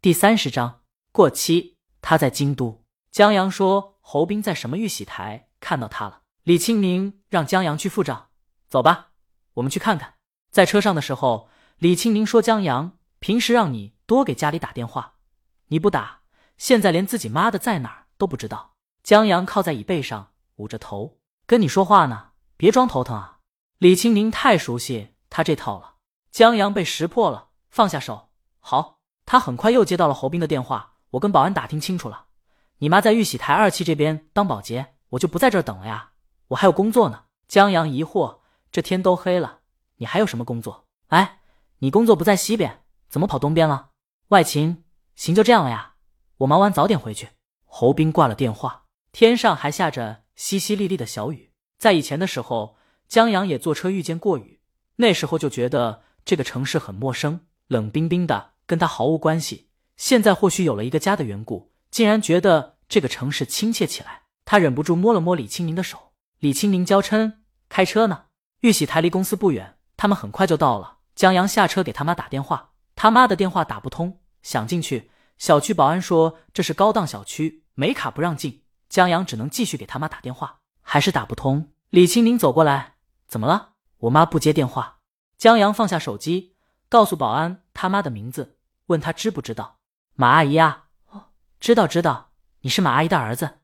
第三十章过期。他在京都。江阳说侯斌在什么玉玺台看到他了。李青宁让江阳去付账。走吧，我们去看看。在车上的时候，李青宁说：“江阳，平时让你多给家里打电话，你不打，现在连自己妈的在哪儿都不知道。”江阳靠在椅背上，捂着头，跟你说话呢，别装头疼啊。李青宁太熟悉他这套了。江阳被识破了，放下手。好。他很快又接到了侯斌的电话，我跟保安打听清楚了，你妈在玉玺台二期这边当保洁，我就不在这儿等了呀，我还有工作呢。江阳疑惑，这天都黑了，你还有什么工作？哎，你工作不在西边，怎么跑东边了？外勤，行，就这样了呀，我忙完早点回去。侯斌挂了电话，天上还下着淅淅沥沥的小雨。在以前的时候，江阳也坐车遇见过雨，那时候就觉得这个城市很陌生，冷冰冰的。跟他毫无关系。现在或许有了一个家的缘故，竟然觉得这个城市亲切起来。他忍不住摸了摸李青宁的手。李青宁娇嗔：“开车呢？玉玺台离公司不远，他们很快就到了。”江阳下车给他妈打电话，他妈的电话打不通，想进去，小区保安说这是高档小区，没卡不让进。江阳只能继续给他妈打电话，还是打不通。李青宁走过来：“怎么了？我妈不接电话。”江阳放下手机，告诉保安他妈的名字。问他知不知道马阿姨啊？哦，知道知道，你是马阿姨的儿子。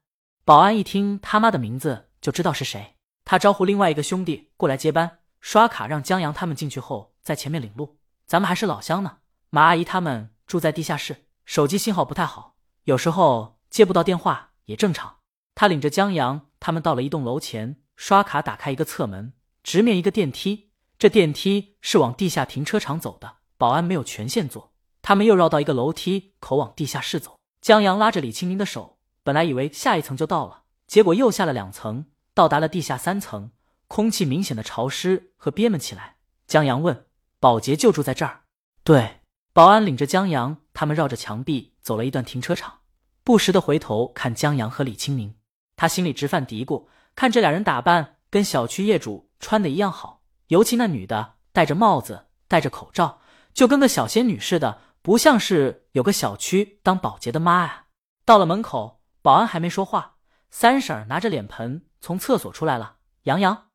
保安一听他妈的名字就知道是谁，他招呼另外一个兄弟过来接班，刷卡让江阳他们进去后在前面领路。咱们还是老乡呢。马阿姨他们住在地下室，手机信号不太好，有时候接不到电话也正常。他领着江阳他们到了一栋楼前，刷卡打开一个侧门，直面一个电梯。这电梯是往地下停车场走的，保安没有权限坐。他们又绕到一个楼梯口往地下室走。江阳拉着李青宁的手，本来以为下一层就到了，结果又下了两层，到达了地下三层。空气明显的潮湿和憋闷起来。江阳问：“保洁就住在这儿？”“对。”保安领着江阳他们绕着墙壁走了一段停车场，不时的回头看江阳和李青宁。他心里直犯嘀咕：看这俩人打扮，跟小区业主穿的一样好，尤其那女的戴着帽子，戴着口罩，就跟个小仙女似的。不像是有个小区当保洁的妈呀！到了门口，保安还没说话，三婶拿着脸盆从厕所出来了。杨洋，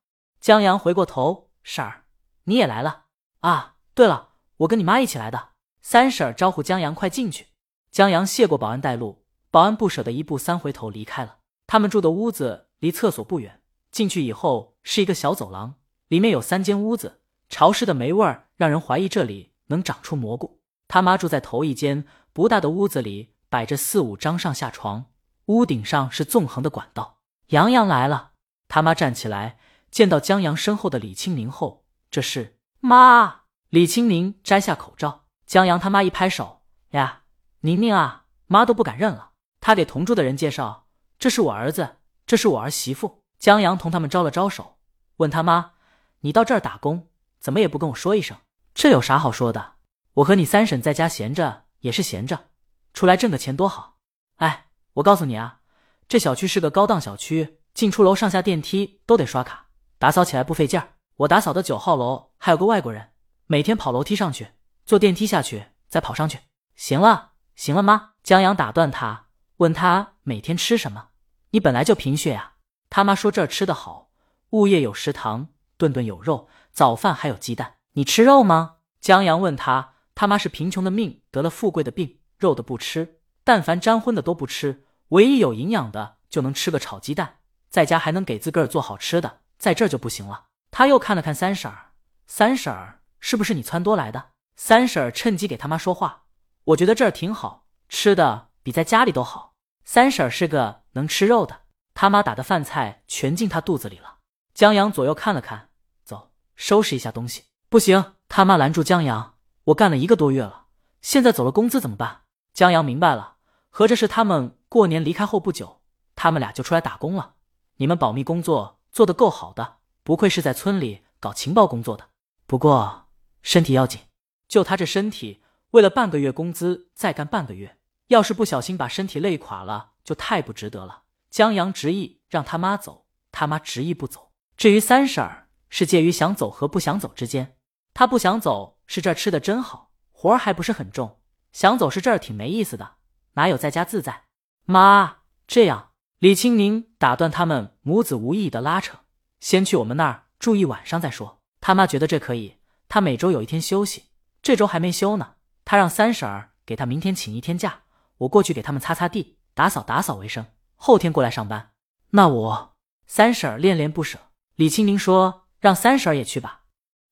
江阳回过头，婶儿，你也来了啊？对了，我跟你妈一起来的。三婶招呼江阳快进去。江阳谢过保安带路，保安不舍得一步三回头离开了。他们住的屋子离厕所不远，进去以后是一个小走廊，里面有三间屋子，潮湿的霉味儿让人怀疑这里能长出蘑菇。他妈住在头一间不大的屋子里，摆着四五张上下床，屋顶上是纵横的管道。杨洋来了，他妈站起来，见到江阳身后的李青宁后，这是妈。李青宁摘下口罩，江阳他妈一拍手：“呀，宁宁啊，妈都不敢认了。”他给同住的人介绍：“这是我儿子，这是我儿媳妇。”江阳同他们招了招手，问他妈：“你到这儿打工，怎么也不跟我说一声？这有啥好说的？”我和你三婶在家闲着也是闲着，出来挣个钱多好。哎，我告诉你啊，这小区是个高档小区，进出楼上下电梯都得刷卡，打扫起来不费劲儿。我打扫的九号楼还有个外国人，每天跑楼梯上去，坐电梯下去，再跑上去。行了，行了，妈。江阳打断他，问他每天吃什么？你本来就贫血呀。他妈说这儿吃的好，物业有食堂，顿顿有肉，早饭还有鸡蛋。你吃肉吗？江阳问他。他妈是贫穷的命，得了富贵的病，肉的不吃，但凡沾荤的都不吃，唯一有营养的就能吃个炒鸡蛋，在家还能给自个儿做好吃的，在这儿就不行了。他又看了看三婶儿，三婶儿是不是你撺掇来的？三婶儿趁机给他妈说话，我觉得这儿挺好吃的，比在家里都好。三婶儿是个能吃肉的，他妈打的饭菜全进他肚子里了。江阳左右看了看，走，收拾一下东西。不行，他妈拦住江阳。我干了一个多月了，现在走了工资怎么办？江阳明白了，合着是他们过年离开后不久，他们俩就出来打工了。你们保密工作做得够好的，不愧是在村里搞情报工作的。不过身体要紧，就他这身体，为了半个月工资再干半个月，要是不小心把身体累垮了，就太不值得了。江阳执意让他妈走，他妈执意不走。至于三婶儿，是介于想走和不想走之间，他不想走。是这儿吃的真好，活儿还不是很重，想走是这儿挺没意思的，哪有在家自在？妈，这样，李青宁打断他们母子无意义的拉扯，先去我们那儿住一晚上再说。他妈觉得这可以，他每周有一天休息，这周还没休呢。他让三婶儿给他明天请一天假，我过去给他们擦擦地、打扫打扫卫生，后天过来上班。那我三婶儿恋恋不舍。李青宁说：“让三婶儿也去吧。”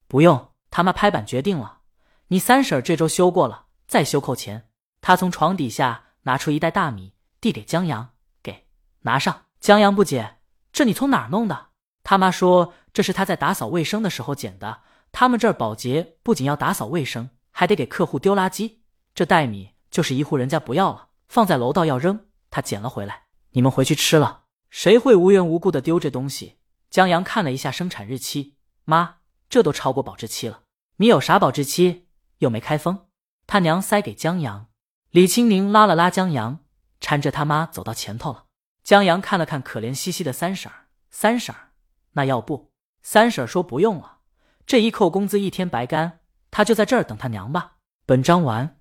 不用，他妈拍板决定了，你三婶儿这周休过了，再休扣钱。他从床底下拿出一袋大米，递给江阳：“给，拿上。”江阳不解：“这你从哪儿弄的？”他妈说：“这是他在打扫卫生的时候捡的。他们这儿保洁不仅要打扫卫生，还得给客户丢垃圾。这袋米就是一户人家不要了，放在楼道要扔，他捡了回来，你们回去吃了。谁会无缘无故的丢这东西？”江阳看了一下生产日期，妈，这都超过保质期了。你有啥保质期？又没开封。他娘塞给江阳。李青宁拉了拉江阳，搀着他妈走到前头了。江阳看了看可怜兮兮的三婶儿，三婶儿，那要不？三婶儿说不用了，这一扣工资一天白干，他就在这儿等他娘吧。本章完。